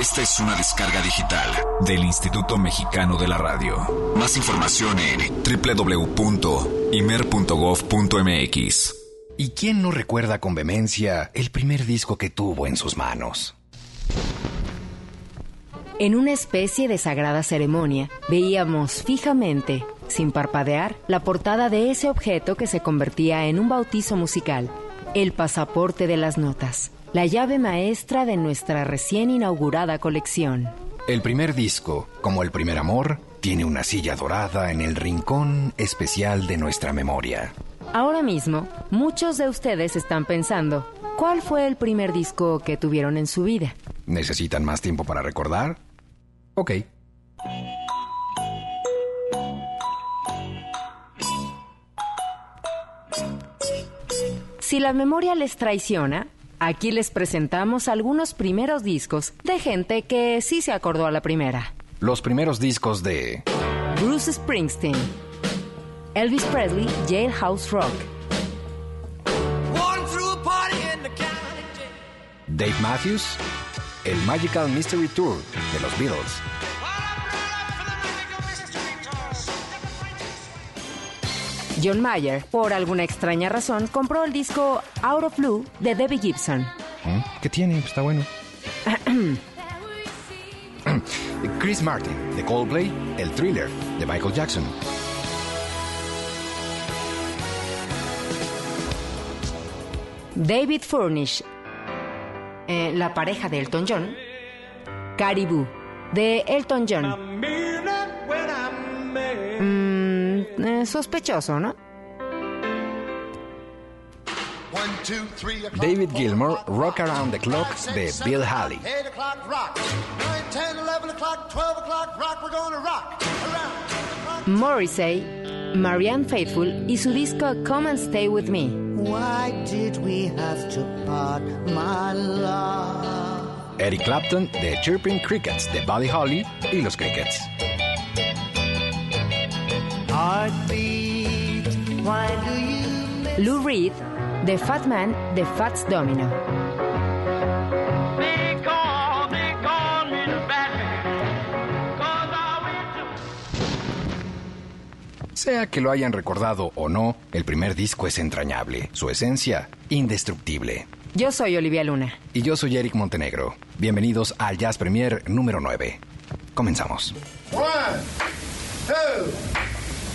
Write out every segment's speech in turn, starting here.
Esta es una descarga digital del Instituto Mexicano de la Radio. Más información en www.imer.gov.mx. ¿Y quién no recuerda con vehemencia el primer disco que tuvo en sus manos? En una especie de sagrada ceremonia, veíamos fijamente, sin parpadear, la portada de ese objeto que se convertía en un bautizo musical, el pasaporte de las notas, la llave maestra de nuestra recién inaugurada colección. El primer disco, como el primer amor, tiene una silla dorada en el rincón especial de nuestra memoria. Ahora mismo, muchos de ustedes están pensando, ¿cuál fue el primer disco que tuvieron en su vida? ¿Necesitan más tiempo para recordar? Ok. Si la memoria les traiciona, aquí les presentamos algunos primeros discos de gente que sí se acordó a la primera. Los primeros discos de Bruce Springsteen, Elvis Presley, Jailhouse Rock, Dave Matthews, el Magical Mystery Tour de los Beatles. John Mayer, por alguna extraña razón, compró el disco Out of Blue de Debbie Gibson. ¿Eh? ¿Qué tiene? Está bueno. Chris Martin, de Coldplay, El Thriller, de Michael Jackson. David Furnish, eh, la pareja de Elton John. Caribou, de Elton John. Eh, sospechoso, ¿no? David Gilmour, Rock Around the Clock, de Bill Haley. Morrissey, Marianne Faithful y su disco Come and Stay With Me. Why did we have to part, my love? Eric Clapton, de Chirping Crickets, de Buddy Holly y los Crickets. Lou Reed, The Fat Man, The Fats Domino. Sea que lo hayan recordado o no, el primer disco es entrañable, su esencia indestructible. Yo soy Olivia Luna. Y yo soy Eric Montenegro. Bienvenidos al Jazz Premier número 9. Comenzamos. One, two,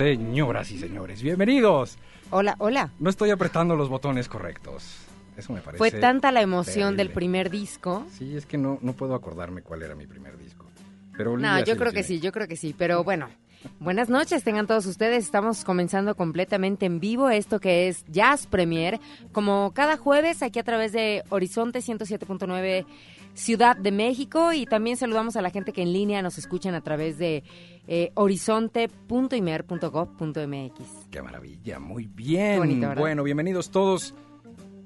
Señoras y señores, bienvenidos. Hola, hola. No estoy apretando los botones correctos. Eso me parece. Fue tanta la emoción terrible. del primer disco. Sí, es que no, no puedo acordarme cuál era mi primer disco. Pero No, yo sí creo que sí, yo creo que sí. Pero bueno, buenas noches, tengan todos ustedes. Estamos comenzando completamente en vivo esto que es Jazz Premier. Como cada jueves, aquí a través de Horizonte 107.9 Ciudad de México. Y también saludamos a la gente que en línea nos escuchan a través de eh, horizonte.imer.gov.mx. Qué maravilla, muy bien. Bueno, bienvenidos todos.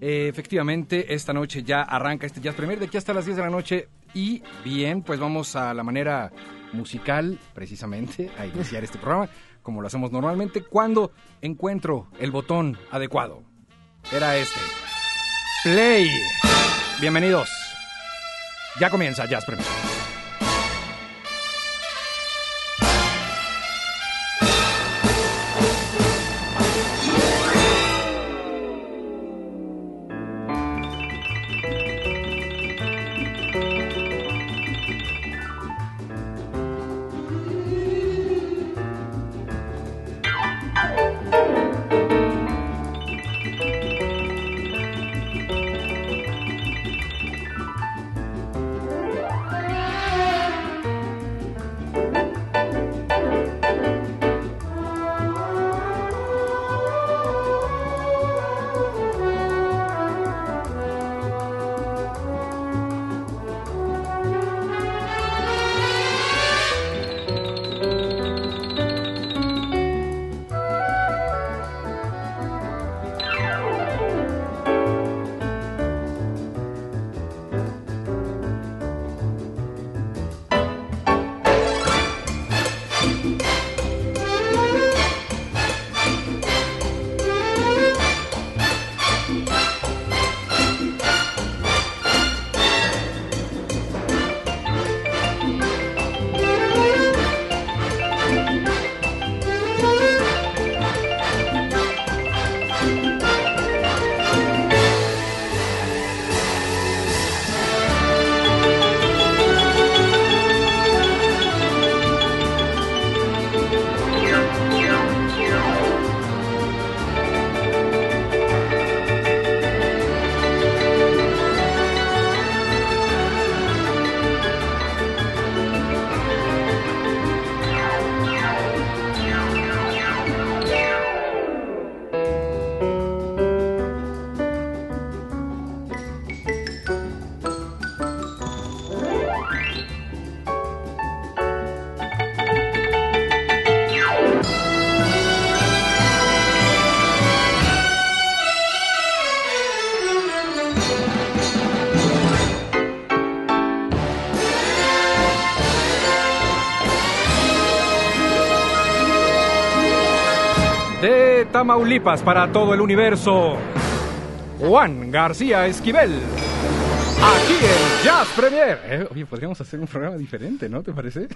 Eh, efectivamente, esta noche ya arranca este Jazz Premier de aquí hasta las 10 de la noche. Y bien, pues vamos a la manera musical, precisamente, a iniciar este programa, como lo hacemos normalmente, cuando encuentro el botón adecuado. Era este. Play. Bienvenidos. Ya comienza Jazz Premier. Tamaulipas para todo el universo, Juan García Esquivel. Aquí en Jazz Premier. Eh, oye, podríamos hacer un programa diferente, ¿no? ¿Te parece?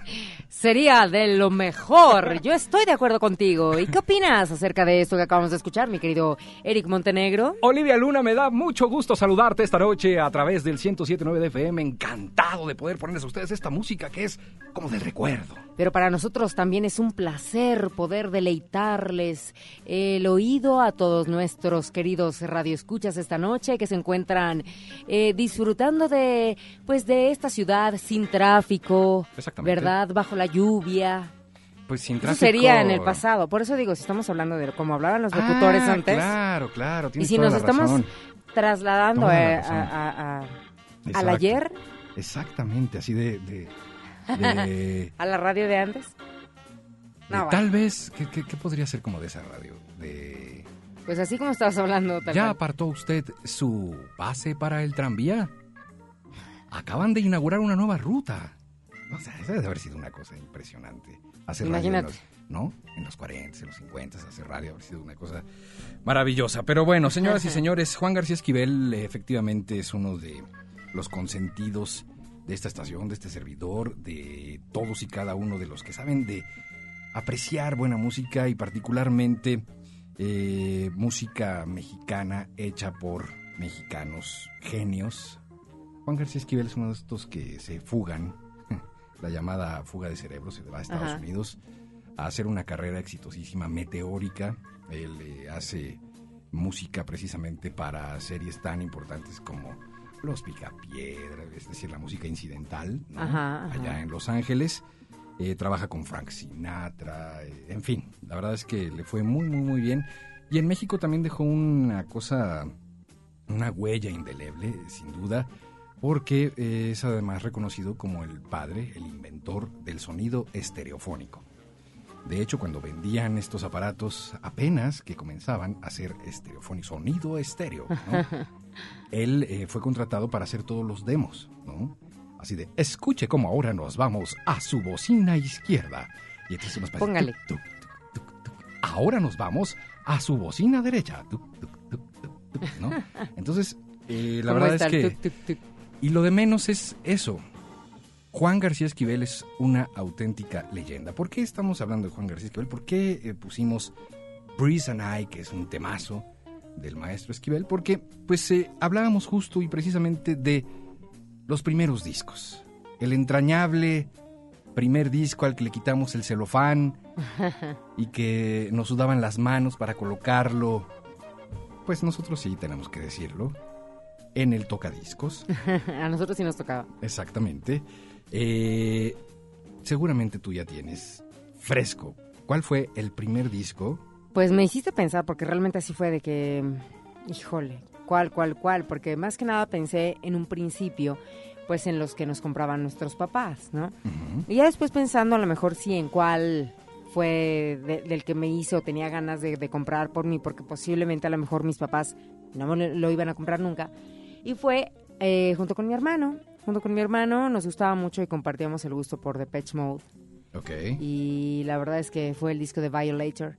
Sería de lo mejor. Yo estoy de acuerdo contigo. ¿Y qué opinas acerca de esto que acabamos de escuchar, mi querido Eric Montenegro? Olivia Luna, me da mucho gusto saludarte esta noche a través del 107.9 de FM. Encantado de poder ponerles a ustedes esta música que es como del recuerdo. Pero para nosotros también es un placer poder deleitarles el oído a todos nuestros queridos radioescuchas esta noche que se encuentran eh, disfrutando de pues de esta ciudad sin tráfico. ¿verdad? Bajo la lluvia. Pues sin Eso tráfico. sería en el pasado. Por eso digo, si estamos hablando de como hablaban los locutores Ah, antes. Claro, claro. Y si toda nos la estamos razón. trasladando a- a- a- al ayer, Exactamente, así de... de- de- a la radio de antes. No, tal vez, ¿qué, qué, qué podría ser como de esa radio? De... Pues así como estabas hablando. tal ¿Ya apartó usted su pase para el tranvía? Acaban de inaugurar una nueva ruta. No sé, esa debe haber sido una cosa impresionante. Hacer radio en Imagínate. los- ¿no? En los 40, en los 50, hacer radio haber sido una cosa maravillosa. Pero bueno, señoras y señores, Juan García Esquivel efectivamente es uno de los consentidos de esta estación, de este servidor, de todos y cada uno de los que saben de apreciar buena música y particularmente eh, música mexicana hecha por mexicanos genios. Juan García Esquivel es uno de estos que se fugan, la llamada fuga de cerebros, se va a Estados Ajá. Unidos a hacer una carrera exitosísima, meteórica. Él eh, hace música precisamente para series tan importantes como Los Picapiedra, es decir, la música incidental, ¿no? Ajá, ajá. allá en Los Ángeles. Eh, trabaja con Frank Sinatra, eh, en fin, la verdad es que le fue muy, muy, muy bien. Y en México también dejó una cosa, una huella indeleble, sin duda, porque es además reconocido como el padre, el inventor del sonido estereofónico. De hecho, cuando vendían estos aparatos apenas que comenzaban a hacer estereofónico, sonido estéreo, ¿no? él eh, fue contratado para hacer todos los demos, ¿no? Así de, escuche cómo ahora nos vamos a su bocina izquierda. Y entonces nos parece, Póngale. tuc, tuc, tuc, tuc. Ahora nos vamos a su bocina derecha. Entonces, eh, la ¿Cómo verdad es que... Y lo de menos es eso. Juan García Esquivel es una auténtica leyenda. ¿Por qué estamos hablando de Juan García Esquivel? ¿Por qué eh, pusimos Breeze and I, que es un temazo del maestro Esquivel? Porque pues eh, hablábamos justo y precisamente de los primeros discos. El entrañable primer disco al que le quitamos el celofán y que nos sudaban las manos para colocarlo. Pues nosotros sí tenemos que decirlo. En el tocadiscos. a nosotros sí nos tocaba. Exactamente. Eh, seguramente tú ya tienes fresco. ¿Cuál fue el primer disco? Pues me hiciste pensar, porque realmente así fue de que, híjole, ¿cuál, cuál, cuál? Porque más que nada pensé en un principio, pues en los que nos compraban nuestros papás, ¿no? Y ya después pensando a lo mejor sí en cuál fue de- del que me hice o tenía ganas de, de comprar por mí, porque posiblemente a lo mejor mis papás no me lo iban a comprar nunca. Y fue eh, junto con mi hermano. Junto con mi hermano nos gustaba mucho y compartíamos el gusto por Depeche Mode. Ok. Y la verdad es que fue el disco de Violator.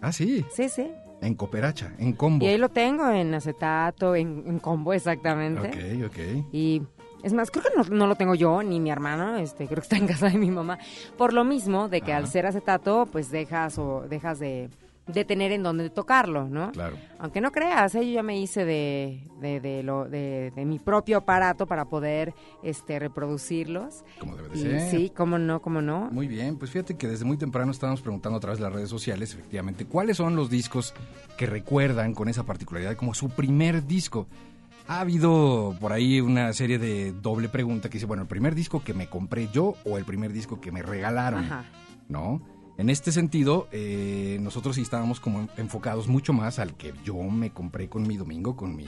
Ah, sí. Sí, sí. En cooperacha, en combo. Y ahí lo tengo en acetato, en, en combo exactamente. Ok, ok. Y es más, creo que no, no lo tengo yo ni mi hermano, este, creo que está en casa de mi mamá. Por lo mismo de que Ajá. al ser acetato, pues dejas o dejas de, de tener en donde tocarlo, ¿no? Claro. Aunque no creas, ¿eh? yo ya me hice de, de, de lo, de, de mi propio aparato para poder este, reproducirlos. Como debe de Y ser. sí, cómo no, cómo no. Muy bien, pues fíjate que desde muy temprano estábamos preguntando a través de las redes sociales, efectivamente, cuáles son los discos que recuerdan con esa particularidad como su primer disco. Ha habido por ahí una serie de doble pregunta que dice, bueno, el primer disco que me compré yo o el primer disco que me regalaron, Ajá. ¿no? En este sentido, eh, nosotros sí estábamos como enfocados mucho más al que yo me compré con mi domingo, con mi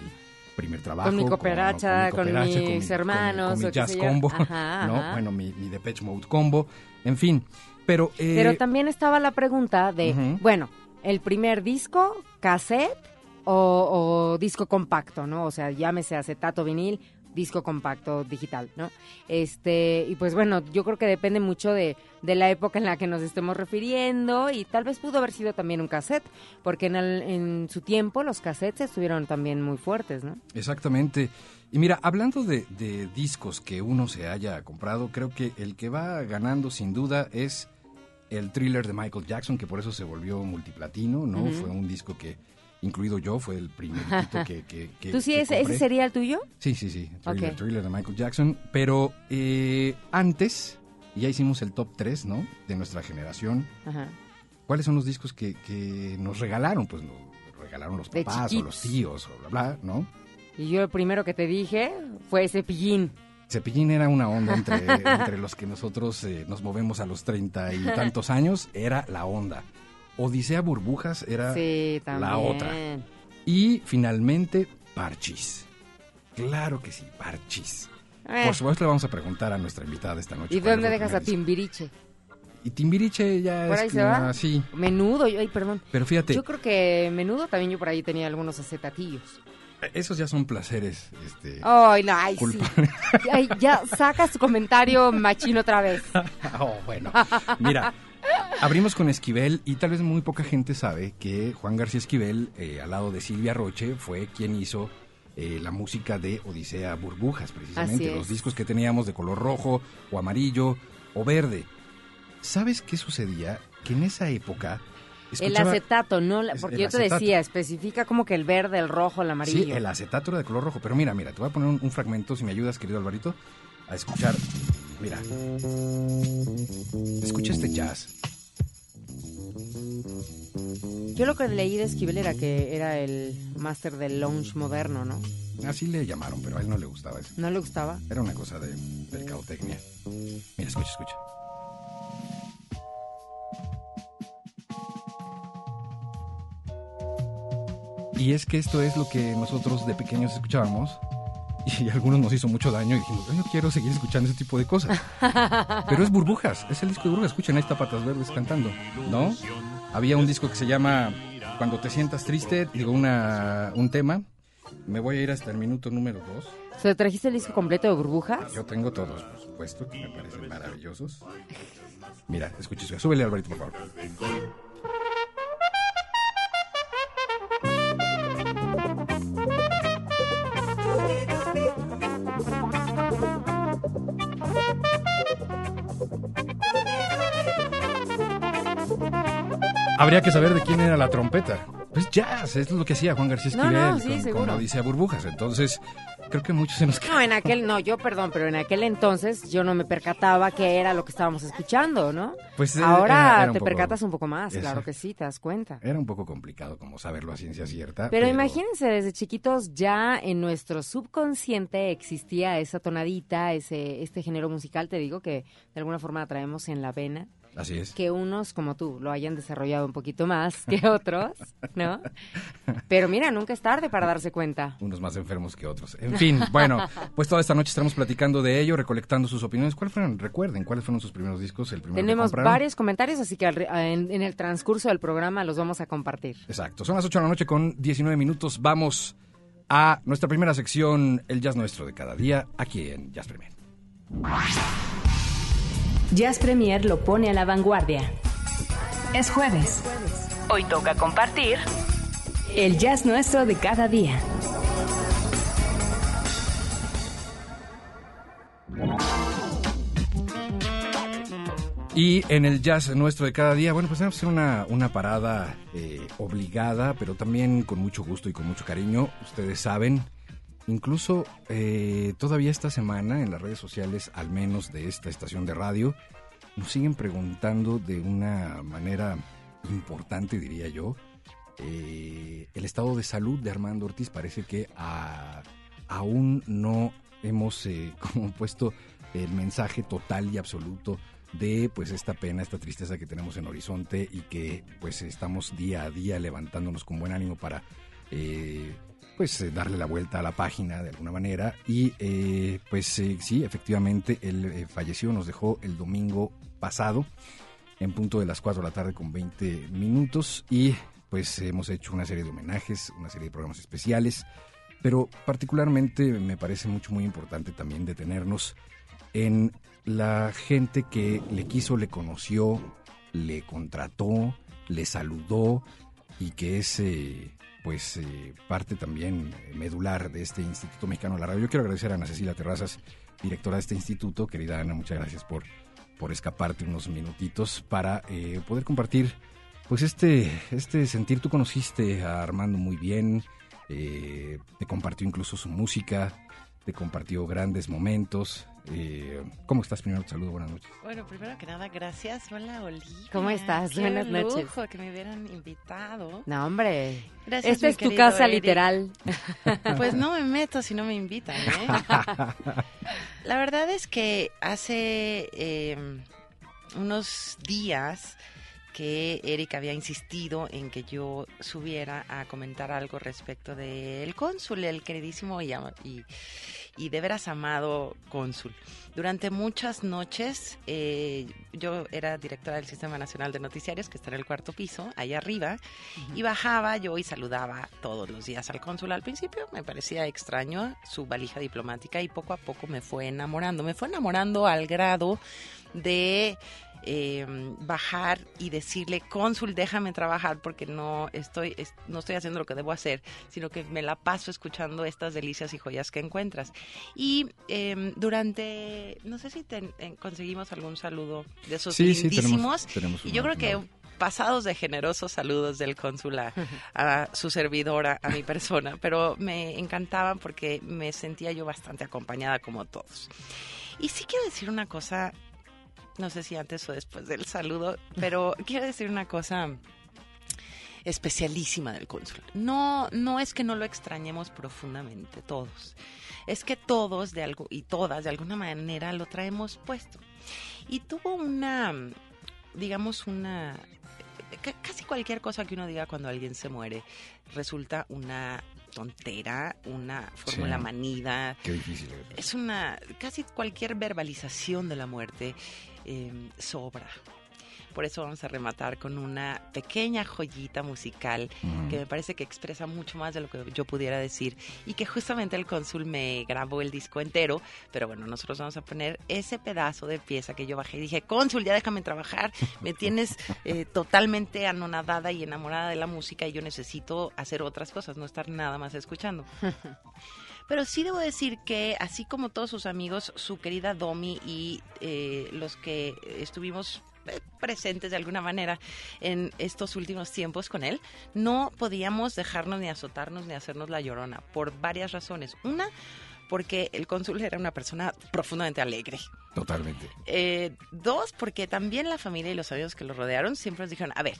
primer trabajo. Con mi cooperacha, con mis mi- hermanos, Con, mi jazz combo, Ajá, ¿no? ajá. Bueno, mi, mi Depeche Mode combo, en fin. Pero, eh, Pero también estaba la pregunta de, bueno, el primer disco, cassette o, o disco compacto, ¿no? O sea, llámese acetato, vinil disco compacto digital, ¿no? Este, y pues bueno, yo creo que depende mucho de, de la época en la que nos estemos refiriendo y tal vez pudo haber sido también un cassette, porque en, el- en su tiempo los cassettes estuvieron también muy fuertes, ¿no? Exactamente. Y mira, hablando de, de discos que uno se haya comprado, creo que el que va ganando sin duda es el thriller de Michael Jackson, que por eso se volvió multiplatino, ¿no? Fue un disco que, incluido yo, fue el primerito que, que, que- ¿Tú sí, que ese, sería el tuyo? Sí, sí, sí. Thriller, Ok. Thriller de Michael Jackson. Pero eh, antes, ya hicimos el top 3, ¿no? De nuestra generación. Ajá. ¿Cuáles son los discos que, que nos regalaron? Pues nos regalaron los papás o los tíos o bla, bla, ¿no? Y yo el primero que te dije fue Cepillín. Cepillín era una onda entre, entre los que nosotros eh, nos movemos a los treinta y tantos años, era la onda. Odisea Burbujas era Sí, la otra. Y finalmente, Parchis. Claro que sí, Parchis. Eh, Por supuesto le vamos a preguntar a nuestra invitada esta noche. ¿Y dónde dejas a. Timbiriche? Y Timbiriche ya ¿Por es ahí se que- va? sí, Menudo, ay, perdón. pero fíjate, Yo creo que menudo también yo por ahí tenía algunos acetatillos. esos ya son placeres. Este, Ay, no, ay, sí. Ay, ya sacas tu comentario machino otra vez. Oh, bueno. Mira, abrimos con Esquivel y tal vez muy poca gente sabe que Juan García Esquivel, eh, al lado de Silvia Roche, fue quien hizo eh, la música de Odisea Burbujas, precisamente. Los discos que teníamos de color rojo o amarillo o verde. ¿Sabes qué sucedía? Que en esa época... El acetato, ¿no? Porque yo te acetato. decía, especifica como que el verde, el rojo, el amarillo. Sí, el acetato era de color rojo. Pero mira, mira, te voy a poner un, un fragmento, si me ayudas, querido Alvarito, a escuchar. Mira. Escucha este jazz. Yo lo que leí de Esquivel era que era el máster del lounge moderno, ¿no? Así le llamaron, pero a él no le gustaba eso. ¿No le gustaba? Era una cosa de mercadotecnia. Mira, escucha, escucha. Y es que esto es lo que nosotros de pequeños escuchábamos y algunos nos hizo mucho daño y dijimos, yo no quiero seguir escuchando ese tipo de cosas. Pero es Burbujas, es el disco de Burbujas. Escuchen, ahí está Patas Verdes cantando, ¿no? Había un disco que se llama Cuando te sientas triste, digo, una, un tema. Me voy a ir hasta el minuto número 2. O sea, ¿trajiste el disco completo de burbujas? Yo tengo todos, por supuesto, que me parecen maravillosos. Mira, escucha. súbele Alvarito, por favor. Habría que saber de quién era la trompeta. Pues jazz, es lo que hacía Juan García Esquivel no, sí, con, seguro. con Odisea Burbujas. Entonces, creo que muchos se nos No, en aquel, no, yo perdón, pero en aquel entonces yo no me percataba que era lo que estábamos escuchando, ¿no? Pues, eh, Ahora era- era te poco- percatas un poco más, claro que sí, te das cuenta. Era un poco complicado como saberlo a ciencia cierta. Pero imagínense, desde chiquitos ya en nuestro subconsciente existía esa tonadita, ese este género musical, te digo, que de alguna forma traemos en la vena. Así es. Que unos como tú lo hayan desarrollado un poquito más que otros, ¿no? Pero mira, nunca es tarde para darse cuenta. Unos más enfermos que otros. En fin, bueno, pues toda esta noche estaremos platicando de ello, recolectando sus opiniones. ¿Cuáles fueron? Recuerden, ¿cuáles fueron sus primeros discos? El primero Tenemos varios comentarios, así que al re- en, en el transcurso del programa los vamos a compartir. Exacto, son las 8 de la noche con 19 minutos. Vamos a nuestra primera sección, el jazz nuestro de cada día, aquí en Jazz Premier. Jazz Premier lo pone a la vanguardia. Es jueves. Hoy toca compartir El jazz nuestro de cada día. Y en el jazz nuestro de cada día, bueno, pues vamos a hacer una, una parada eh, obligada, pero también con mucho gusto y con mucho cariño. Ustedes saben, incluso eh, todavía esta semana en las redes sociales, al menos de esta estación de radio, nos siguen preguntando de una manera importante, diría yo, eh, el estado de salud de Armando Ortiz. Parece que aún no hemos eh, como puesto el mensaje total y absoluto de pues esta pena, esta tristeza que tenemos en Horizonte y que pues estamos día a día levantándonos con buen ánimo para eh, pues eh, darle la vuelta a la página de alguna manera. Y eh, pues eh, sí, efectivamente él eh, falleció, nos dejó el domingo pasado en punto de las 4 de la tarde con 20 minutos. Y pues hemos hecho una serie de homenajes, una serie de programas especiales. Pero particularmente me parece mucho, muy importante también detenernos en la gente que le quiso, le conoció, le contrató, le saludó y que es pues eh, parte también medular de este Instituto Mexicano de la Radio. Yo quiero agradecer a Ana Cecilia Terrazas, directora de este instituto. Querida Ana, muchas gracias por, por escaparte unos minutitos para eh, poder compartir pues este, este sentir. Tú conociste a Armando muy bien, eh, te compartió incluso su música, te compartió grandes momentos. Eh, ¿Cómo estás? Primero te saludo, buenas noches. Bueno, primero que nada, gracias. Hola, Olivia. ¿Cómo estás? Qué Buenas noches. lujo que me hubieran invitado. No, hombre. Gracias, Esta es tu casa Eric. literal. Pues no me meto si no me invitan, ¿eh? La verdad es que hace eh, unos días que Eric había insistido en que yo subiera a comentar algo respecto del cónsul, el queridísimo y, y, y de veras amado cónsul. Durante muchas noches, eh, yo era directora del Sistema Nacional de Noticiarios, que está en el cuarto piso, ahí arriba, y bajaba yo y saludaba todos los días al cónsul. Al principio me parecía extraño su valija diplomática y poco a poco me fue enamorando. Me fue enamorando al grado de eh, bajar y decirle, cónsul, déjame trabajar porque no estoy, es- no estoy haciendo lo que debo hacer, sino que me la paso escuchando estas delicias y joyas que encuentras. Y eh, durante, no sé si eh, conseguimos algún saludo de esos Sí, sí, tenemos- lindísimos. tenemos y yo una- creo que una- pasados de generosos saludos del cónsul a, a su servidora, a mi persona, pero me encantaban porque me sentía yo bastante acompañada como todos. Y sí quiero decir una cosa, no sé si antes o después del saludo, pero quiero decir una cosa especialísima del cónsul. No, no es que no lo extrañemos profundamente todos. Es que todos de algo y todas de alguna manera lo traemos puesto. Y tuvo una, digamos, una ca- casi cualquier cosa que uno diga cuando alguien se muere resulta una tontera, una fórmula Sí. manida, Qué difícil. es una casi cualquier verbalización de la muerte eh, sobra. Por eso vamos a rematar con una pequeña joyita musical Mm. que me parece que expresa mucho más de lo que yo pudiera decir y que justamente el cónsul me grabó el disco entero, pero bueno, nosotros vamos a poner ese pedazo de pieza que yo bajé y dije, cónsul, ya déjame trabajar, me tienes eh, totalmente anonadada y enamorada de la música y yo necesito hacer otras cosas, no estar nada más escuchando. Pero sí debo decir que, así como todos sus amigos, su querida Domi y eh, los que estuvimos eh, presentes de alguna manera en estos últimos tiempos con él, no podíamos dejarnos ni azotarnos ni hacernos la llorona por varias razones. Una, porque el cónsul era una persona profundamente alegre. Totalmente. Eh, dos, porque también la familia y los amigos que lo rodearon siempre nos dijeron, a ver,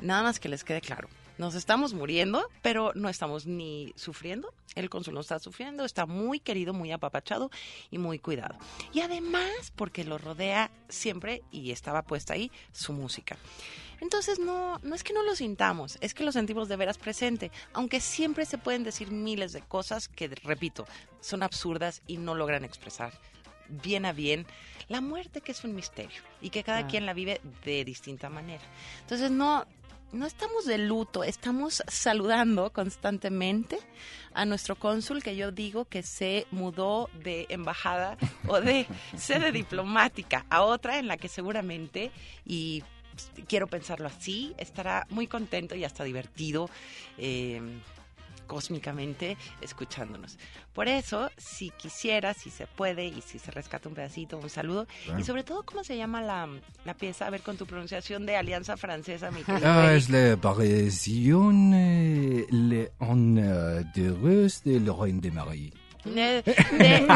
nada más que les quede claro, nos estamos muriendo, pero no estamos ni sufriendo, el cónsul no está sufriendo, está muy querido, muy apapachado y muy cuidado. Y además, porque lo rodea siempre, y estaba puesta ahí, su música. Entonces no, no es que no lo sintamos, es que lo sentimos de veras presente, aunque siempre se pueden decir miles de cosas que, repito, son absurdas y no logran expresar bien a bien la muerte que es un misterio y que cada Ah. quien la vive de distinta manera. Entonces no, no estamos de luto, estamos saludando constantemente a nuestro cónsul que yo digo que se mudó de embajada o de sede diplomática a otra en la que seguramente y pues, quiero pensarlo así, estará muy contento y hasta divertido eh, cósmicamente escuchándonos. Por eso, si quisiera, si se puede y si se rescata un pedacito, un saludo. Claro. Y sobre todo, ¿cómo se llama la, la pieza? A ver, con tu pronunciación de Alianza Francesa, mi querido Ah, es la aparición eh, le- eh, de Rus de Lorraine de Marie. De- de- del,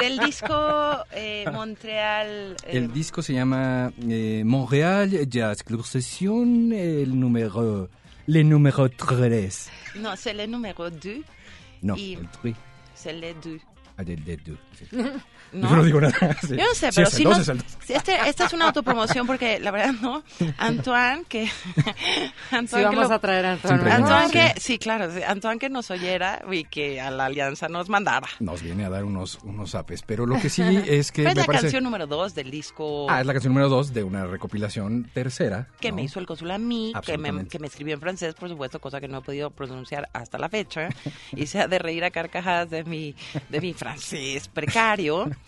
del disco eh, Montreal. eh, El disco se llama eh, Montréal Jazz Club Session, el número, le número 3. no, c'est le numéro 2. No, Y- el 3. C'est le 2. Did, did do. Sí. No. Yo no digo nada. Sí. Yo no sé, Sí, pero dos, nos- es sí, este, esta es una autopromoción porque la verdad no. Antoine, que. Antoine Sí, que vamos lo- a traer a Antoine. Antoine sí. que, sí, claro, Antoine que nos oyera y que a la alianza nos mandara. Nos viene a dar unos, unos apes. Pero lo que sí es que es me la parece... canción número dos del disco Ah, es la canción número dos de una recopilación tercera. que ¿no? me hizo el cónsul a mí, que me, que me escribió en francés, por supuesto, cosa que no he podido pronunciar hasta la fecha. y se ha de reír a carcajadas de mi, de mi francés precario.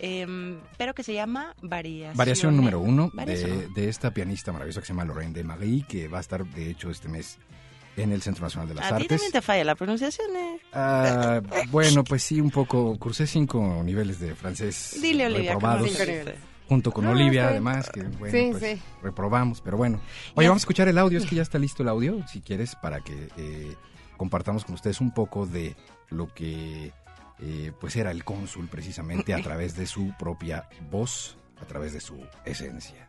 Em, pero que se llama Variación. Variación número uno de, de esta pianista maravillosa que se llama Lorraine de Marie, que va a estar, de hecho, este mes en el Centro Nacional de las A ti Artes. también te falla la pronunciación, ¿eh? Ah, bueno, pues sí, un poco. Cursé cinco niveles de francés Dile, Olivia, ¿cómo reprobados. cinco niveles? Junto con No, Olivia, además, que bueno, Sí, pues, sí. reprobamos, pero bueno. Oye, Ya. vamos a escuchar el audio, es que ya está listo el audio, si quieres, para que eh, compartamos con ustedes un poco de lo que eh, pues era el cónsul precisamente a través de su propia voz, a través de su esencia.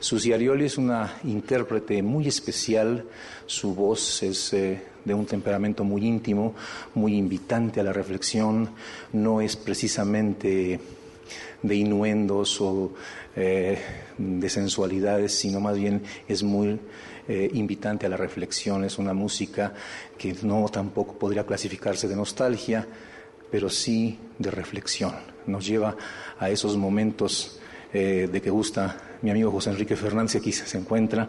Susi Arioli es una intérprete muy especial, su voz es eh, de un temperamento muy íntimo, muy invitante a la reflexión, no es precisamente de innuendos o eh, de sensualidades, sino más bien es muy eh, invitante a la reflexión, es una música que no tampoco podría clasificarse de nostalgia, pero sí de reflexión, nos lleva a esos momentos eh, de que gusta mi amigo José Enrique Fernández, aquí se encuentra,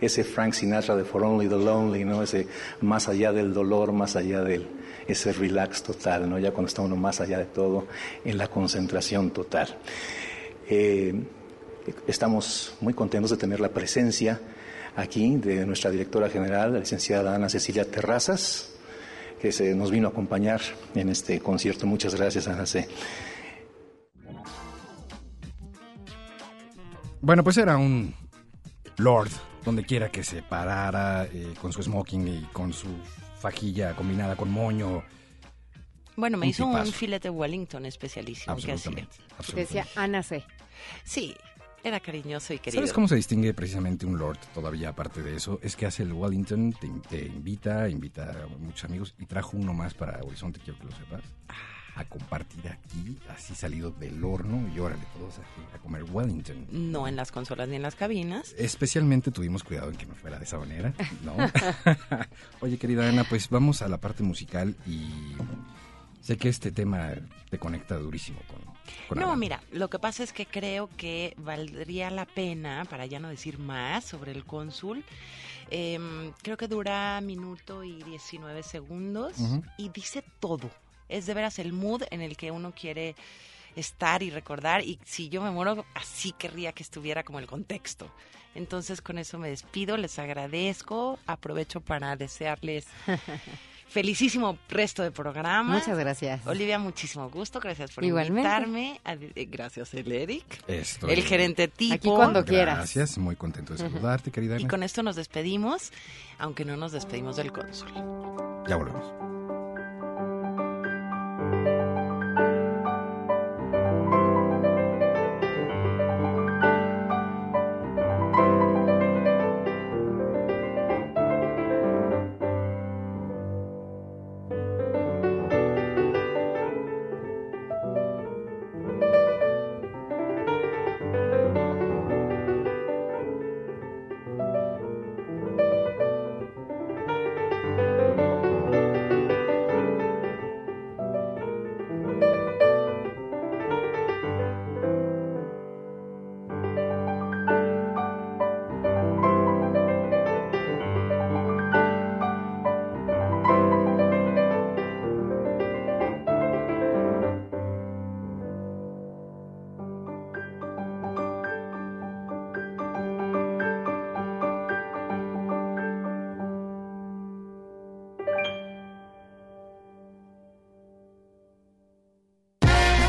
ese Frank Sinatra de For Only the Lonely, ¿no? ese más allá del dolor, más allá del ese relax total, ¿no? ya cuando está uno más allá de todo, en la concentración total. Eh, estamos muy contentos de tener la presencia aquí de nuestra directora general, la licenciada Ana Cecilia Terrazas, que se nos vino a acompañar en este concierto. Muchas gracias, Ana C. Bueno, pues era un lord, donde quiera que se parara, eh, con su smoking y con su fajilla combinada con moño. Bueno, me Un hizo un tipazo. filete Wellington especialísimo que hacía. Decía Ana C. Sí, era cariñoso y querido. ¿Sabes cómo se distingue precisamente un lord todavía aparte de eso? Es que hace el Wellington, te, te invita, invita a muchos amigos y trajo uno más para Horizonte, quiero que lo sepas, a compartir aquí, así salido del horno y órale todos a, a comer Wellington. No en las consolas ni en las cabinas. Especialmente tuvimos cuidado en que no fuera de esa manera, ¿no? Oye, querida Ana, pues vamos a la parte musical y sé que este tema te conecta durísimo con... con No, Ana. mira, lo que pasa es que creo que valdría la pena, para ya no decir más sobre el cónsul, em, creo que dura minuto y 19 segundos y dice todo. Es de veras el mood en el que uno quiere estar y recordar y si yo me muero, así querría que estuviera como el contexto. Entonces con eso me despido, les agradezco, aprovecho para desearles felicísimo resto de programa. Muchas gracias. Olivia, muchísimo gusto. Gracias por Igualmente. invitarme. Eh, Gracias, el Eric. Estoy- El gerente tipo. Aquí cuando quieras. Gracias, muy contento de saludarte, querida Y con esto nos despedimos, aunque no nos despedimos del cónsul. Ya volvemos.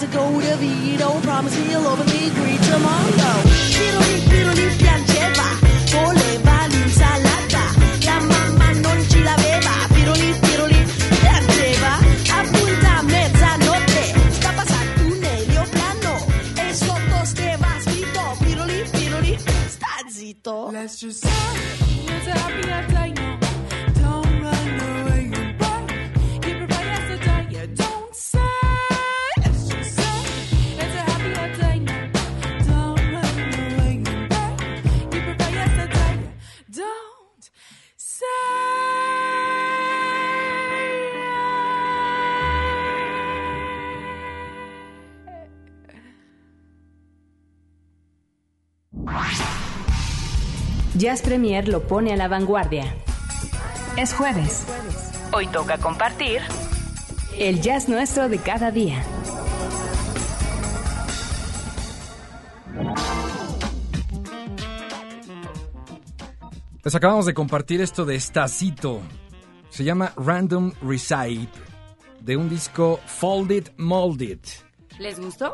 To go to Vito. Oh, promise you'll open me Premier lo pone a la vanguardia. Es jueves. Hoy toca compartir El jazz nuestro de cada día. Les acabamos de compartir esto de Stacito. Se llama Random Recite, de un disco Folded Molded. ¿Les gustó?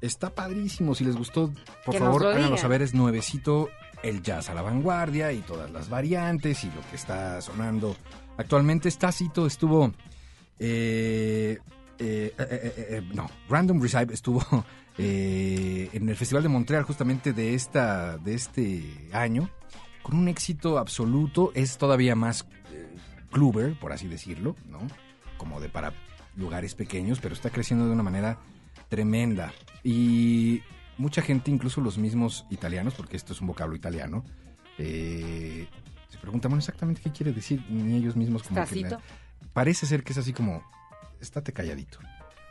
Está padrísimo. Si les gustó, por Que favor, digan. saber. Es nuevecito el jazz a la vanguardia y todas las variantes y lo que está sonando actualmente. Stacito estuvo. eh, eh, eh, eh, no, Random Recite estuvo en el Festival de Montreal justamente de, esta, de este año con un éxito absoluto. Es todavía más clubber, por así decirlo, ¿no? Como de para lugares pequeños, pero está creciendo de una manera tremenda. Y mucha gente, incluso los mismos italianos, porque esto es un vocablo italiano, eh, se preguntan, bueno, exactamente qué quiere decir, ni ellos mismos como que Parece ser que es así como, estate calladito.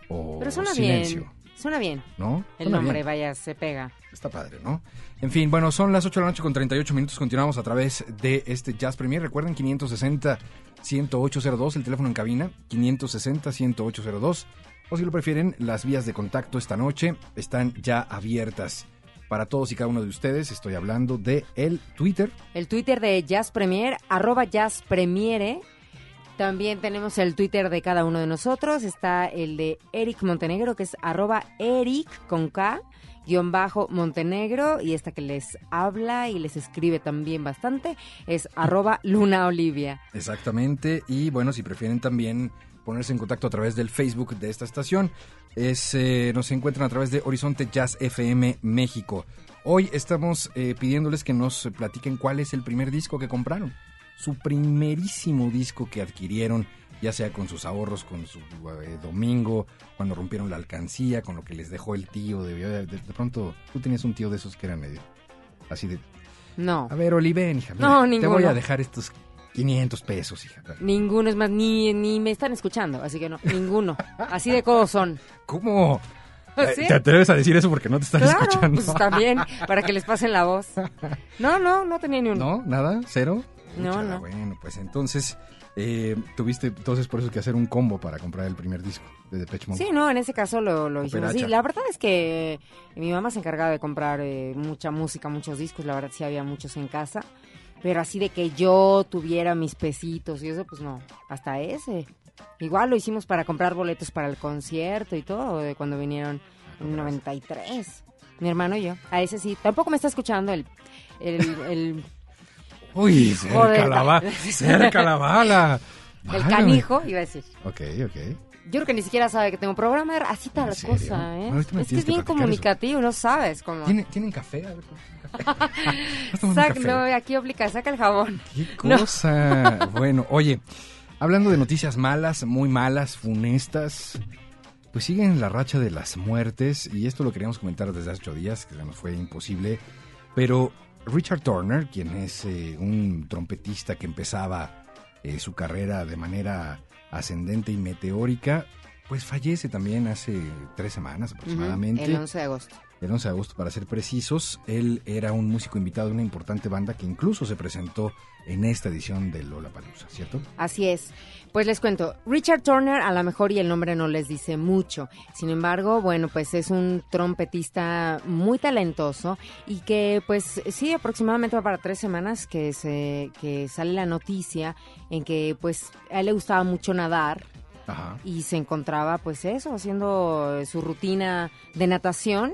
O Pero suena silencio. bien. Suena bien. ¿No? El Suena nombre, bien. vaya, se pega. Está padre, ¿no? En fin, bueno, son las 8 de la noche con 38 minutos. Continuamos a través de este Jazz Premier. Recuerden, 560-10802, el teléfono en cabina, 560-10802. O si lo prefieren, las vías de contacto esta noche están ya abiertas para todos y cada uno de ustedes. Estoy hablando de el Twitter. El Twitter de Jazz Premier, arroba Jazz Premiere. También tenemos el Twitter de cada uno de nosotros. Está el de Eric Montenegro, que es arroba Eric con K, guion bajo Montenegro. Y esta que les habla y les escribe también bastante es arroba Luna Olivia. Exactamente. Y bueno, si prefieren también ponerse en contacto a través del Facebook de esta estación, es, eh, nos encuentran a través de Horizonte Jazz FM México. Hoy estamos eh, pidiéndoles que nos platiquen cuál es el primer disco que compraron. Su primerísimo disco que adquirieron, ya sea con sus ahorros, con su eh, domingo, cuando rompieron la alcancía, con lo que les dejó el tío. De, de- de pronto, tú tenías un tío de esos que era medio así de... No. A ver, Oliven, hija, mira, No, te voy a dejar estos 500 pesos, hija. Ninguno es más, ni, ni me están escuchando, así que no, ninguno. Así de codos son. ¿Cómo? ¿Sí? ¿Te atreves a decir eso porque no te están Claro, escuchando? pues también, para que les pasen la voz. No, no, no tenía ni uno. ¿No? ¿Nada? ¿Cero? No, no. Bueno, pues entonces eh, tuviste entonces por eso que hacer un combo para comprar el primer disco de Depeche Mode. Sí, no, en ese caso lo, lo hicimos. Operacha. La verdad es que mi mamá se encargaba de comprar eh, mucha música, muchos discos, la verdad sí había muchos en casa, pero así de que yo tuviera mis pesitos y eso, pues no, hasta ese. Igual lo hicimos para comprar boletos para el concierto y todo, de cuando vinieron en 93. Mi hermano y yo. A ese sí. Tampoco me está escuchando el... el, el Uy, cerca Joder. la bala. Cerca la bala. el canijo, iba a decir. Ok, ok. Yo creo que ni siquiera sabe que tengo programa, así tal serio? cosa, ¿eh? Ahorita me Es que tienes es bien platicar comunicativo, no sabes cómo. ¿Tiene- ¿Tienen café? A ver, Sac- no, aquí aplica, saca el jabón. ¿Qué No. cosa? Bueno, oye, hablando de noticias malas, muy malas, funestas, pues siguen la racha de las muertes y esto lo queríamos comentar desde hace ocho días, que nos fue imposible, pero Richard Turner, quien es eh, un trompetista que empezaba eh, su carrera de manera ascendente y meteórica, pues fallece también hace tres semanas aproximadamente. El 11 de agosto. El 11 de agosto, para ser precisos, él era un músico invitado de una importante banda que incluso se presentó en esta edición de Lollapalooza, ¿cierto? Así es. Pues les cuento, Richard Turner a lo mejor y el nombre no les dice mucho. Sin embargo, bueno, pues es un trompetista muy talentoso y que pues sí, aproximadamente va para tres semanas que, se, que sale la noticia en que pues a él le gustaba mucho nadar Ajá. y se encontraba pues eso, haciendo su rutina de natación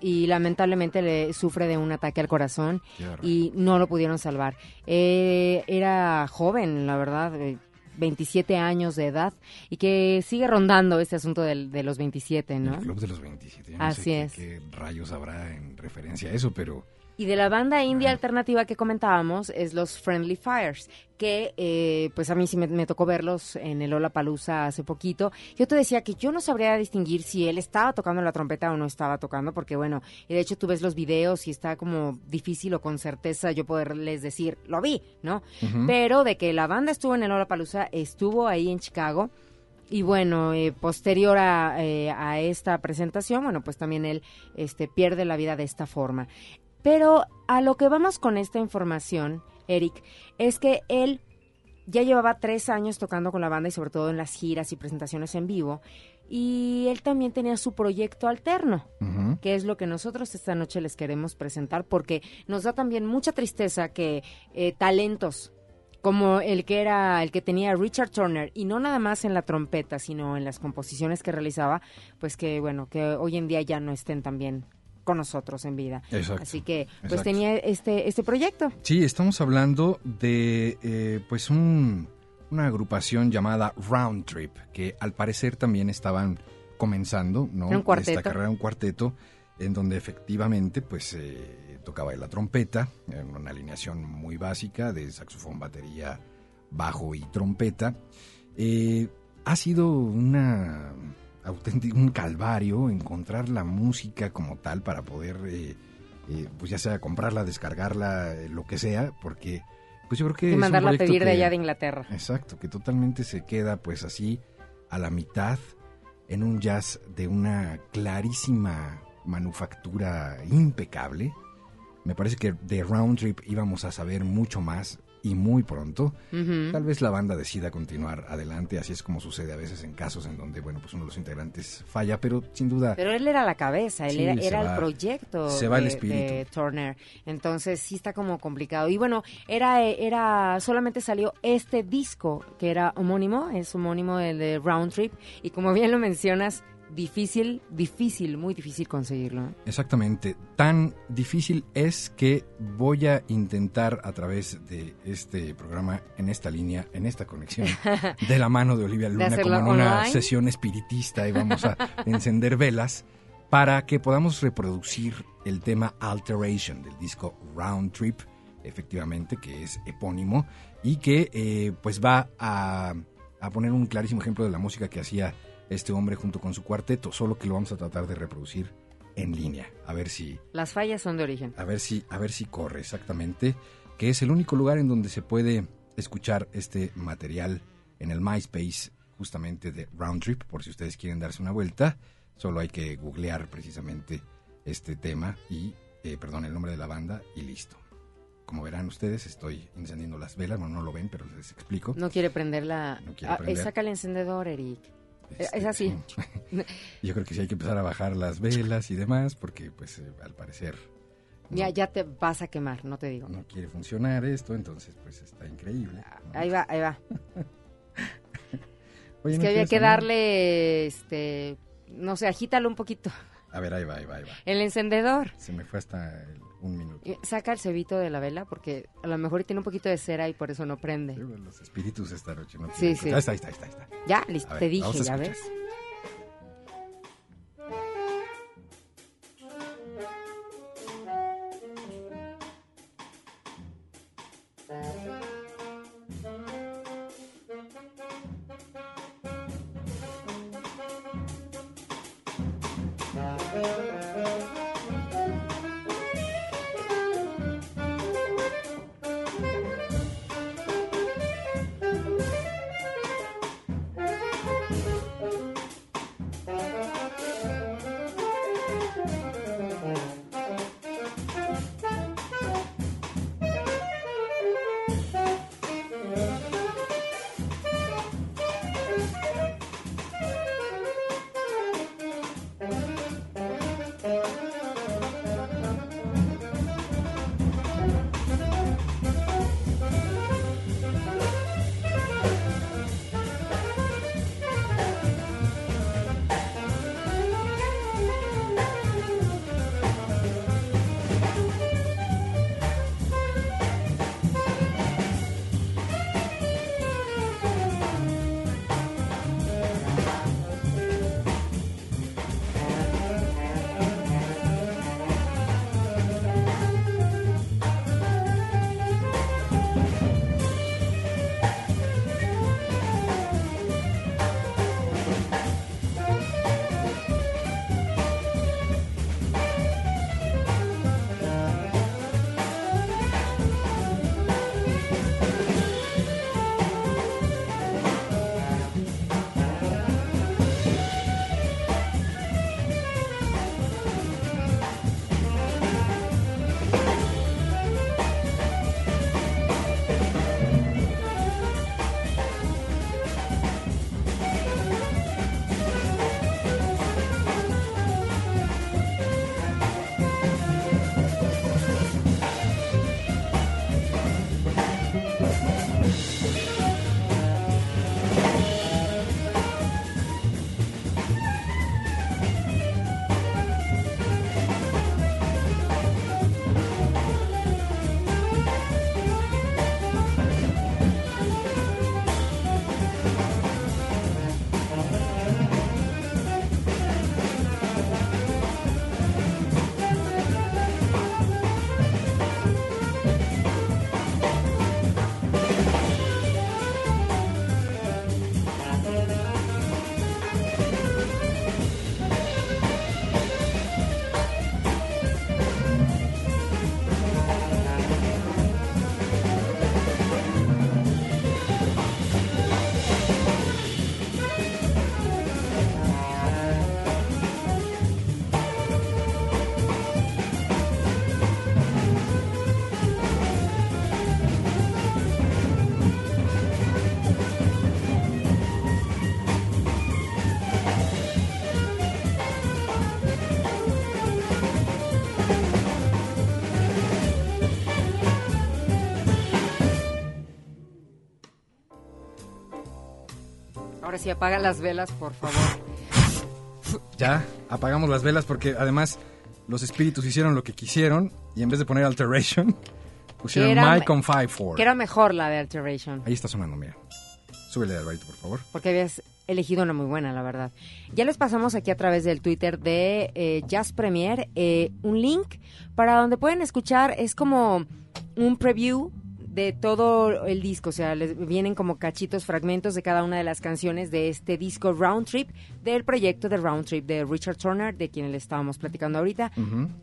y lamentablemente le sufre de un ataque al corazón y no lo pudieron salvar. Eh, era joven, la verdad, eh, 27 años de edad y que sigue rondando este asunto del- de los 27, ¿no? El Club de los 27. Yo no Así sé qué- es. Qué, rayos habrá en referencia a eso, pero Y de la banda india alternativa que comentábamos es los Friendly Fires, que eh, pues a mí sí me, me tocó verlos en el Palusa hace poquito. Yo te decía que yo no sabría distinguir si él estaba tocando la trompeta o no estaba tocando, porque bueno, y de hecho tú ves los videos y está como difícil o con certeza yo poderles decir, lo vi, ¿no? Pero de que la banda estuvo en el Palusa, estuvo ahí en Chicago. Y bueno, eh, posterior a, eh, a esta presentación, bueno, pues también él este, pierde la vida de esta forma. Pero a lo que vamos con esta información, Eric, es que él ya llevaba tres años tocando con la banda y sobre todo en las giras y presentaciones en vivo. Y él también tenía su proyecto alterno, que es lo que nosotros esta noche les queremos presentar, porque nos da también mucha tristeza que eh, talentos como el que era el que tenía Richard Turner y no nada más en la trompeta sino en las composiciones que realizaba pues que bueno que hoy en día ya no estén también con nosotros en vida Exacto, así que pues exacto. tenía este este proyecto sí, estamos hablando de eh, pues un- una agrupación llamada Round Trip, que al parecer también estaban comenzando, ¿no? Un. Esta carrera, un cuarteto, en donde efectivamente pues eh, tocaba la trompeta, en una alineación muy básica de saxofón, batería, bajo y trompeta. Eh, ha sido una auténtico un calvario encontrar la música como tal para poder eh, eh, pues ya sea comprarla descargarla eh, lo que sea porque pues yo creo que y mandarla a pedir de allá de Inglaterra. Exacto que totalmente se queda pues así a la mitad en un jazz de una clarísima manufactura impecable. Me parece que de Round Trip íbamos a saber mucho más y muy pronto. Tal vez la banda decida continuar adelante, así es como sucede a veces en casos en donde, bueno, pues uno de los integrantes falla, pero sin duda... pero él era la cabeza, él Sí, era, era va- el proyecto se va el de, espíritu. de Turner. Entonces sí está como complicado. Y bueno, era, era, solamente salió este disco que era homónimo, es homónimo de Round Trip. Y como bien lo mencionas, difícil, difícil, muy difícil conseguirlo. ¿eh? Exactamente. Tan difícil es que voy a intentar a través de este programa, en esta línea, en esta conexión, de la mano de Olivia Luna, como en una online. sesión espiritista y vamos a encender velas para que podamos reproducir el tema Alteration del disco Round Trip, efectivamente, que es epónimo y que eh, pues va a, a poner un clarísimo ejemplo de la música que hacía este hombre junto con su cuarteto, solo que lo vamos a tratar de reproducir en línea, a ver si Las fallas son de origen. a ver si a ver si corre exactamente, que es el único lugar en donde se puede escuchar este material en el MySpace justamente de Round Trip, por si ustedes quieren darse una vuelta. Solo hay que googlear precisamente este tema y, eh, perdón, el nombre de la banda y listo. Como verán ustedes, estoy encendiendo las velas, bueno, no lo ven, pero les explico. No quiere prender la... No quiere Ah, eh, prender. saca el encendedor, Eric. Este, Es así. Yo creo que sí hay que empezar a bajar las velas y demás, porque pues eh, al parecer Ya, ya te vas a quemar, no te digo. no quiere funcionar esto, entonces pues está increíble. Ahí va, ahí va. Oye, es ¿no que había que darle, este, no sé, agítalo un poquito. A ver, ahí va, ahí va, ahí va. El encendedor. Se me fue hasta el- un minuto. Y Saca el cebito de la vela porque a lo mejor tiene un poquito de cera y por eso no prende. Los espíritus esta noche no Sí, sí. Ahí está, ahí está, ahí está, ahí está. Ya, listo, te dije, ya ves. Sí, apaga las velas, por favor. Ya, apagamos las velas porque además los espíritus hicieron lo que quisieron y en vez de poner Alteration, pusieron era- Mike on 5-4. Que era mejor la de Alteration. Ahí está sonando, mira. Súbele, Alvarito, por favor. Porque habías elegido una muy buena, la verdad. Ya les pasamos aquí a través del Twitter de eh, Jazz Premier eh, un link para donde pueden escuchar, es como un preview de todo el disco, o sea, les vienen como cachitos, fragmentos de cada una de las canciones de este disco Round Trip, del proyecto de Round Trip de Richard Turner, de quien le estábamos platicando ahorita,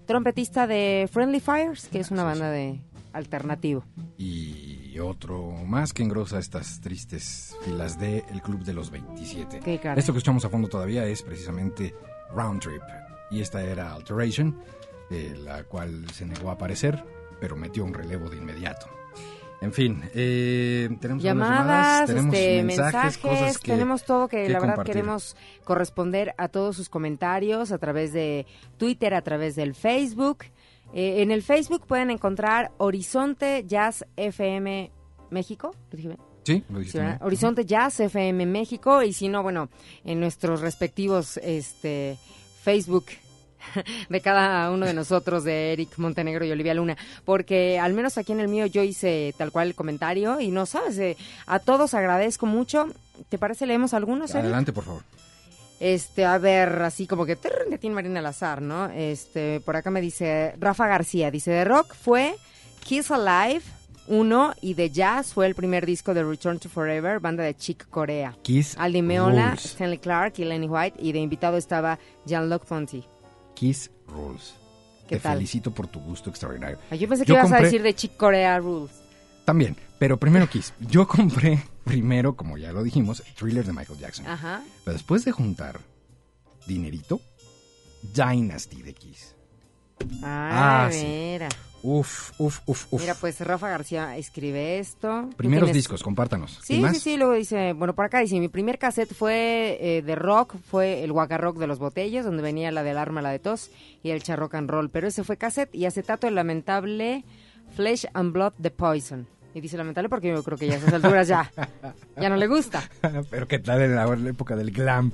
trompetista de Friendly Fires, que es una banda de alternativo. Y otro más que engrosa estas tristes filas de El Club de los 27. Qué caray. Esto que escuchamos a fondo todavía es precisamente Round Trip. Y esta era Alteration, eh, la cual se negó a aparecer, pero metió un relevo de inmediato. En fin, eh, tenemos algunas llamadas, tenemos este, mensajes, mensajes, cosas que, tenemos todo que, que la verdad compartir. queremos corresponder a todos sus comentarios a través de Twitter, a través del Facebook. Eh, en el Facebook pueden encontrar Horizonte Jazz FM México. ¿Lo dije bien? Sí, lo bien. Horizonte Jazz FM México y si no, bueno, en nuestros respectivos este, Facebook de cada uno de nosotros, de Eric Montenegro y Olivia Luna, porque al menos aquí en el mío yo hice tal cual el comentario y no sabes, eh, a todos agradezco mucho. ¿Te parece leemos algunos? Eric? Adelante, por favor. Este, a ver, así como que de Tim Marina al azar, ¿no? Este, por acá me dice Rafa García, dice de rock fue Kiss Alive 1 y de jazz fue el primer disco de Return to Forever, banda de Chick Corea. Kiss Aldi Meola. Stanley Clark y Lenny White y de invitado estaba Jean-Luc Ponty. Kiss Rules. ¿Qué Te tal? felicito por tu gusto extraordinario. Ay, Yo pensé que ibas a decir de Chick Corea Rules. También, pero primero Kiss. Yo compré primero, como ya lo dijimos, Thriller de Michael Jackson. Ajá. Pero después de juntar dinerito, Dynasty de Kiss. Ah, Ah, sí. Uf, uf, uf, uf. Mira, pues Rafa García escribe esto. ¿Tú Primeros tienes- discos, compártanos. Sí, sí, sí, luego dice, bueno, por acá dice, mi primer cassette fue eh, de rock, fue el Waka Rock de los Botellos, donde venía la del arma, la de tos, y el charrock and roll, pero ese fue cassette, y acetato el lamentable Flesh and Blood de Poison. Y dice lamentable porque yo creo que ya a esas alturas ya, ya no le gusta. pero qué tal en la época del glam.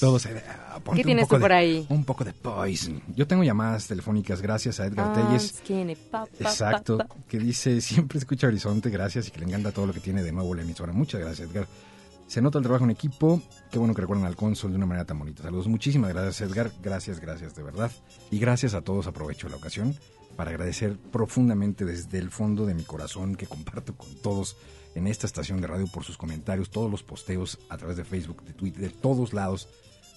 Todo se... ah, ¿Qué un tienes poco tú por de- ahí? Un poco de Poison. Yo tengo llamadas telefónicas gracias a Edgar Ah, Telles. pa, pa, Exacto, pa. que dice, siempre escucha Horizonte, gracias, y que le encanta todo lo que tiene de nuevo la emisora. Muchas gracias, Edgar. Se nota el trabajo en equipo, qué bueno que recuerdan al cónsul de una manera tan bonita. Saludos, muchísimas gracias, Edgar, gracias, gracias, de verdad. Y gracias a todos, aprovecho la ocasión para agradecer profundamente desde el fondo de mi corazón que comparto con todos en esta estación de radio por sus comentarios, todos los posteos a través de Facebook, de Twitter, de todos lados,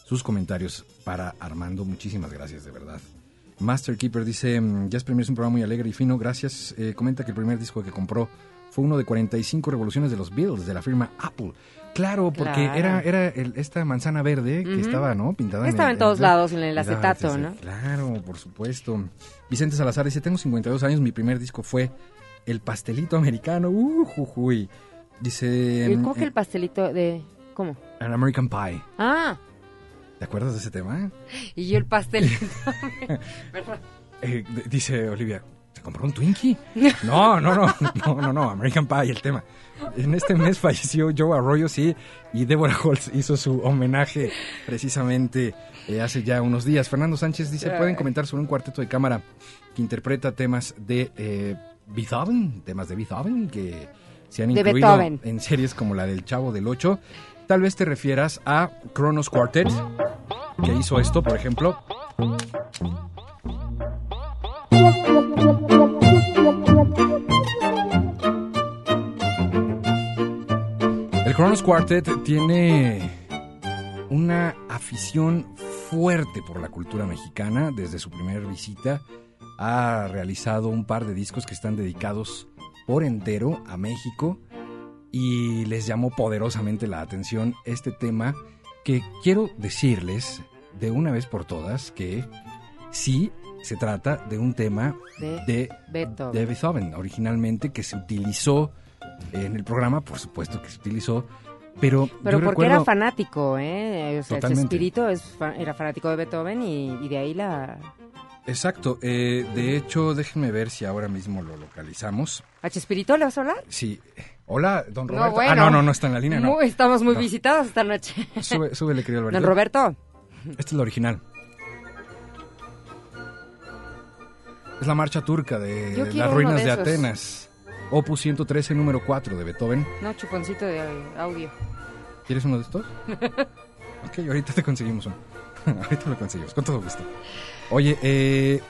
sus comentarios para Armando. Muchísimas gracias, de verdad. Master Keeper dice, mm, Jazz Premier es un programa muy alegre y fino, gracias. Eh, comenta que el primer disco que compró fue uno de 45 revoluciones de los Beatles, de la firma Apple. Claro, porque Claro. era, era el- esta manzana verde que Ujú. estaba, ¿no? Pintada Estaba en todos lados, en el acetato, ¿no? Claro, por supuesto. Vicente Salazar dice, tengo 52 años, mi primer disco fue El Pastelito Americano. Uh, jujuy. Dice... ¿Y ¿Cómo que eh, el pastelito de...? ¿Cómo? An American Pie. Ah, ¿Te acuerdas de ese tema? y yo el pastelito. Eh, dice Olivia, ¿se compró un Twinkie? No, no, no, no, no, no, American Pie, el tema. En este mes falleció Joe Arroyo, sí, y Deborah Holtz hizo su homenaje precisamente eh, hace ya unos días. Fernando Sánchez dice, ¿pueden comentar sobre un cuarteto de cámara que interpreta temas de eh, Beethoven? Temas de Beethoven que se han incluido en series como la del Chavo del Ocho. Tal vez te refieras a Kronos Quartet, que hizo esto, por ejemplo. El Kronos Quartet tiene una afición fuerte por la cultura mexicana. Desde su primera visita ha realizado un par de discos que están dedicados por entero a México y les llamó poderosamente la atención este tema que quiero decirles de una vez por todas que sí se trata de un tema De de Beethoven. de Beethoven, originalmente que se utilizó en el programa, por supuesto que se utilizó, pero, Pero yo porque recuerdo, era fanático, ¿eh? O sea, Totalmente. Chespirito es fa- era fanático de Beethoven y, y de ahí la... Exacto, eh, de hecho, déjenme ver si ahora mismo lo localizamos. ¿A Chespirito le vas a hablar? Sí, hola, don No, Roberto. bueno. Ah, no, no, no está en la línea, no. Muy- estamos muy No. visitados esta noche. Sube, súbele, querido Alberto. Don Roberto. Esta es la original. Es la marcha turca de Yo las ruinas de. Atenas. Opus 113, número 4 de Beethoven. No, chuponcito de audio. ¿Quieres uno de estos? Ok, ahorita te conseguimos uno. ahorita lo conseguimos, con todo gusto. Oye, eh,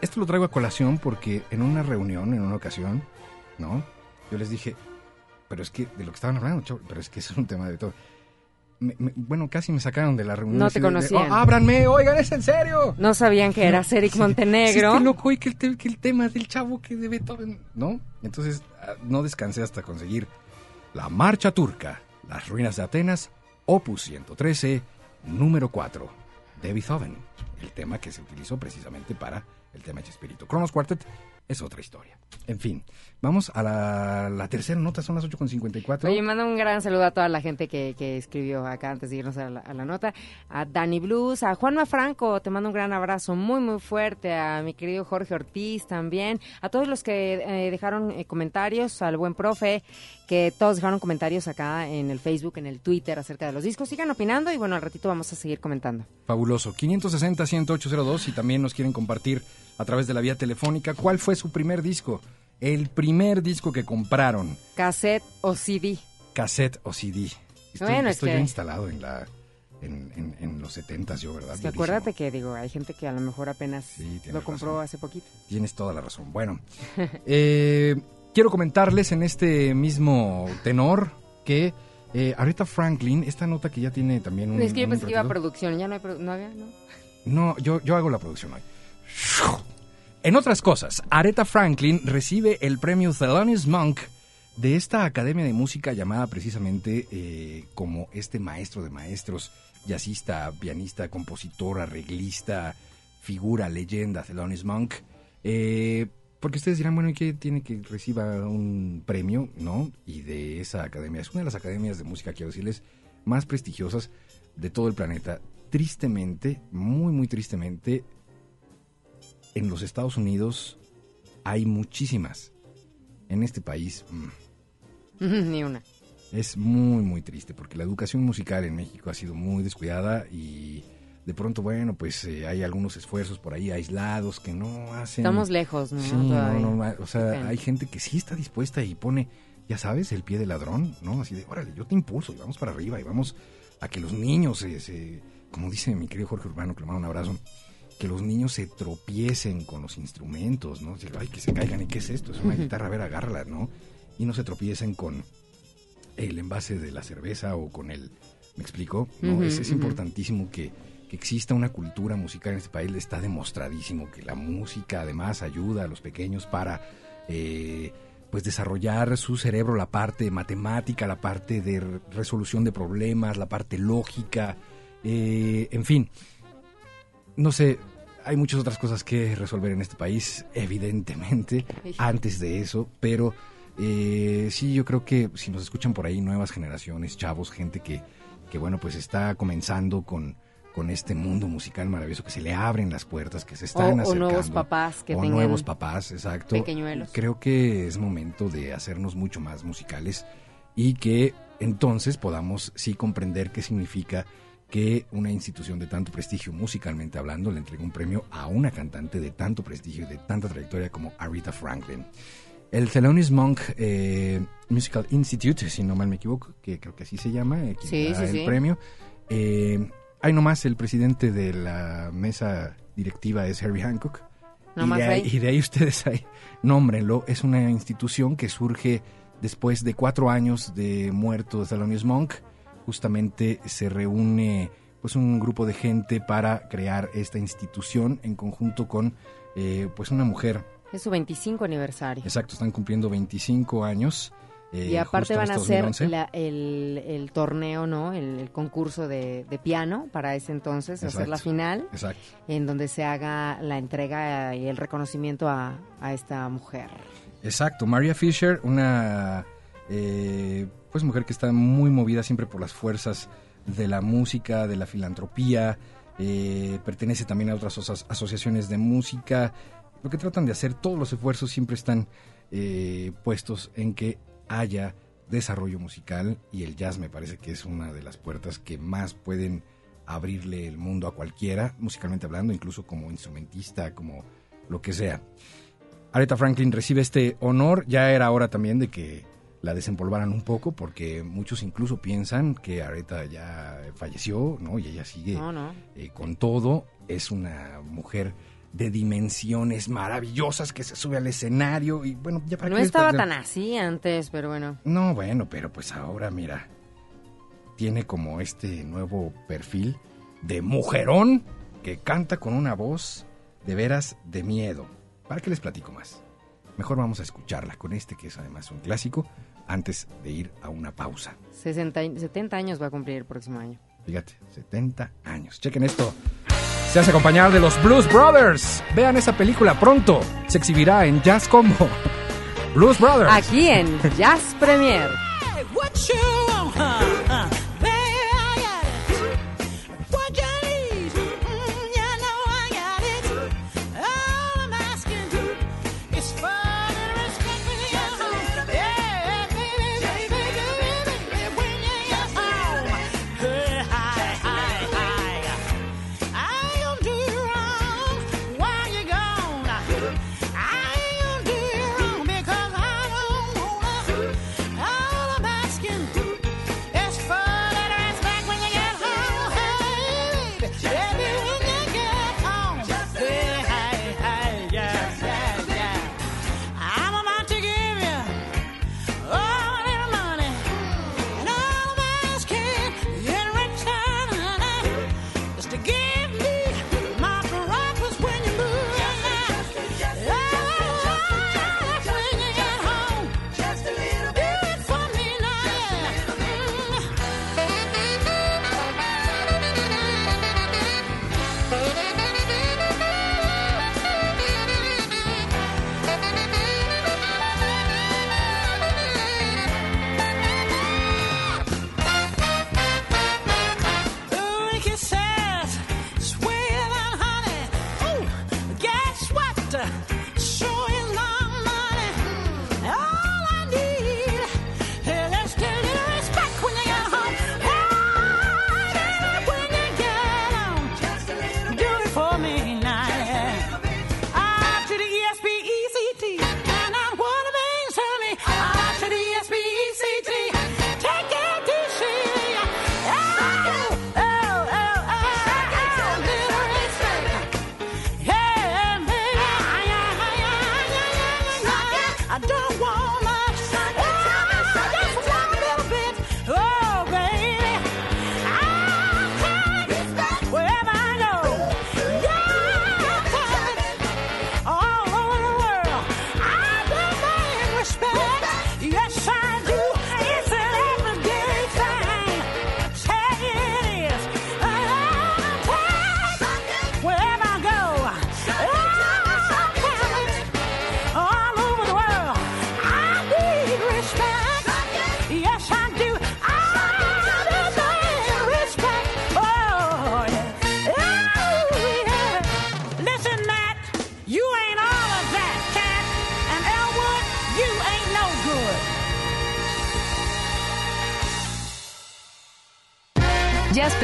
esto lo traigo a colación porque en una reunión, en una ocasión, ¿no? Yo les dije, pero es que de lo que estaban hablando, chavo, pero es que eso es un tema de todo. Me- me- bueno, casi me sacaron de la reunión. No te de, conocían. "Oh, ábranme, oigan, es en serio. No sabían que eras Eric Montenegro. sí, qué loco, y que el, que el tema del chavo que de Beethoven, ¿no? Entonces, ah, no descansé hasta conseguir la Marcha Turca, Las Ruinas de Atenas, Opus 113, número 4, de Beethoven. El tema que se utilizó precisamente para el tema de Chespirito. Cronos Quartet es otra historia. En fin, vamos a la, la tercera nota, son las 8.54. Oye, manda un gran saludo a toda la gente que, que escribió acá antes de irnos a la, a la nota. A Dani Blues, a Juanma Franco, te mando un gran abrazo muy, muy fuerte. A mi querido Jorge Ortiz también. A todos los que eh, dejaron eh, comentarios, al buen profe, que todos dejaron comentarios acá en el Facebook, en el Twitter acerca de los discos. Sigan opinando y bueno, al ratito vamos a seguir comentando. Fabuloso. 560-10802 y también nos quieren compartir a través de la vía telefónica cuál fue su primer disco. El primer disco que compraron, Cassette o CD. cassette o CD. Estoy, Bueno, es estoy yo que- instalado en la en, en- en los 70 yo, ¿verdad? Es que acuérdate que, digo, hay gente que a lo mejor apenas tienes lo compró razón. hace poquito. Tienes toda la razón. Bueno, eh, quiero comentarles en este mismo tenor que eh, Aretha Franklin, esta nota que ya tiene también un... es que yo pensé que iba a producción, ya no hay no había, ¿no? No, yo, yo hago la producción hoy. En otras cosas, Aretha Franklin recibe el premio Thelonious Monk de esta academia de música llamada precisamente eh, como este maestro de maestros, jazzista, pianista, compositor, arreglista, figura, leyenda, Thelonious Monk. Eh, porque ustedes dirán, bueno, ¿y qué tiene que reciba un premio? ¿No? Y de esa academia, es una de las academias de música, quiero decirles, más prestigiosas de todo el planeta. Tristemente, muy, muy tristemente, en los Estados Unidos hay muchísimas. En este país mm, Ni una. es muy, muy triste porque la educación musical en México ha sido muy descuidada y de pronto, bueno, pues eh, hay algunos esfuerzos por ahí aislados que no hacen... Estamos lejos, ¿no? Sí, no, no, o sea, hay gente que sí está dispuesta y pone, ya sabes, el pie de ladrón, ¿no? Así de, órale, yo te impulso y vamos para arriba y vamos a que los niños se, se- como dice mi querido Jorge Urbano, que le mando un abrazo, que los niños se tropiecen con los instrumentos, ¿no? Ay, que se caigan, ¿y qué es esto? Es una guitarra, a ver, agárrala, ¿no? Y no se tropiecen con el envase de la cerveza o con el... ¿Me explico? Es, es importantísimo que, que exista una cultura musical en este país. Está demostradísimo que la música además ayuda a los pequeños para... eh, pues desarrollar su cerebro, la parte matemática, la parte de re- resolución de problemas, la parte lógica, eh, en fin, no sé, hay muchas otras cosas que resolver en este país, evidentemente, antes de eso, pero eh, sí, yo creo que si nos escuchan por ahí nuevas generaciones, chavos, gente que, que bueno, pues está comenzando con, con este mundo musical maravilloso, que se le abren las puertas, que se están O- o acercando. nuevos papás que o tengan nuevos papás, exacto. pequeñuelos. Creo que es momento de hacernos mucho más musicales y que entonces podamos sí comprender qué significa que una institución de tanto prestigio musicalmente hablando le entregue un premio a una cantante de tanto prestigio y de tanta trayectoria como Aretha Franklin. El Thelonious Monk eh, Musical Institute, si no mal me equivoco, que creo que así se llama, eh, Sí, da sí, el sí. premio. Eh, hay nomás el presidente de la mesa directiva es Herbie Hancock. Y, de ahí, y de ahí ustedes ahí, nómbrenlo. Es una institución que surge después de cuatro años de muerto Thelonious Monk. Justamente se reúne pues un grupo de gente para crear esta institución en conjunto con eh, pues una mujer. Es su 25 aniversario. Exacto, están cumpliendo 25 años. eh, y aparte van a hacer 2011. la- el, el torneo, ¿no? El, el concurso de, de piano para ese entonces, hacer la Exacto, final, Exacto. en donde se haga la entrega y el reconocimiento a, a esta mujer. Exacto, Maria Fisher, una eh, pues mujer que está muy movida siempre por las fuerzas de la música, de la filantropía, eh, pertenece también a otras aso- asociaciones de música. Lo que tratan de hacer, todos los esfuerzos siempre están eh, puestos en que haya desarrollo musical y el jazz me parece que es una de las puertas que más pueden abrirle el mundo a cualquiera, musicalmente hablando, incluso como instrumentista, como lo que sea. Aretha Franklin recibe este honor. Ya era hora también de que la desempolvaran un poco, porque muchos incluso piensan que Areta ya falleció, ¿no? Y ella sigue eh, con todo. Es una mujer de dimensiones maravillosas que se sube al escenario y bueno, ya para No qué estaba tan así antes, pero bueno. No, bueno, pero pues ahora mira, tiene como este nuevo perfil de mujerón que canta con una voz de veras de miedo. ¿Para qué les platico más? Mejor vamos a escucharla con este que es además un clásico antes de ir a una pausa. 60, 70 años va a cumplir el próximo año. Fíjate, 70 años. Chequen esto. Se hace acompañar de los Blues Brothers. Vean esa película pronto. Se exhibirá en Jazz Combo. Blues Brothers. Aquí en Jazz Premier.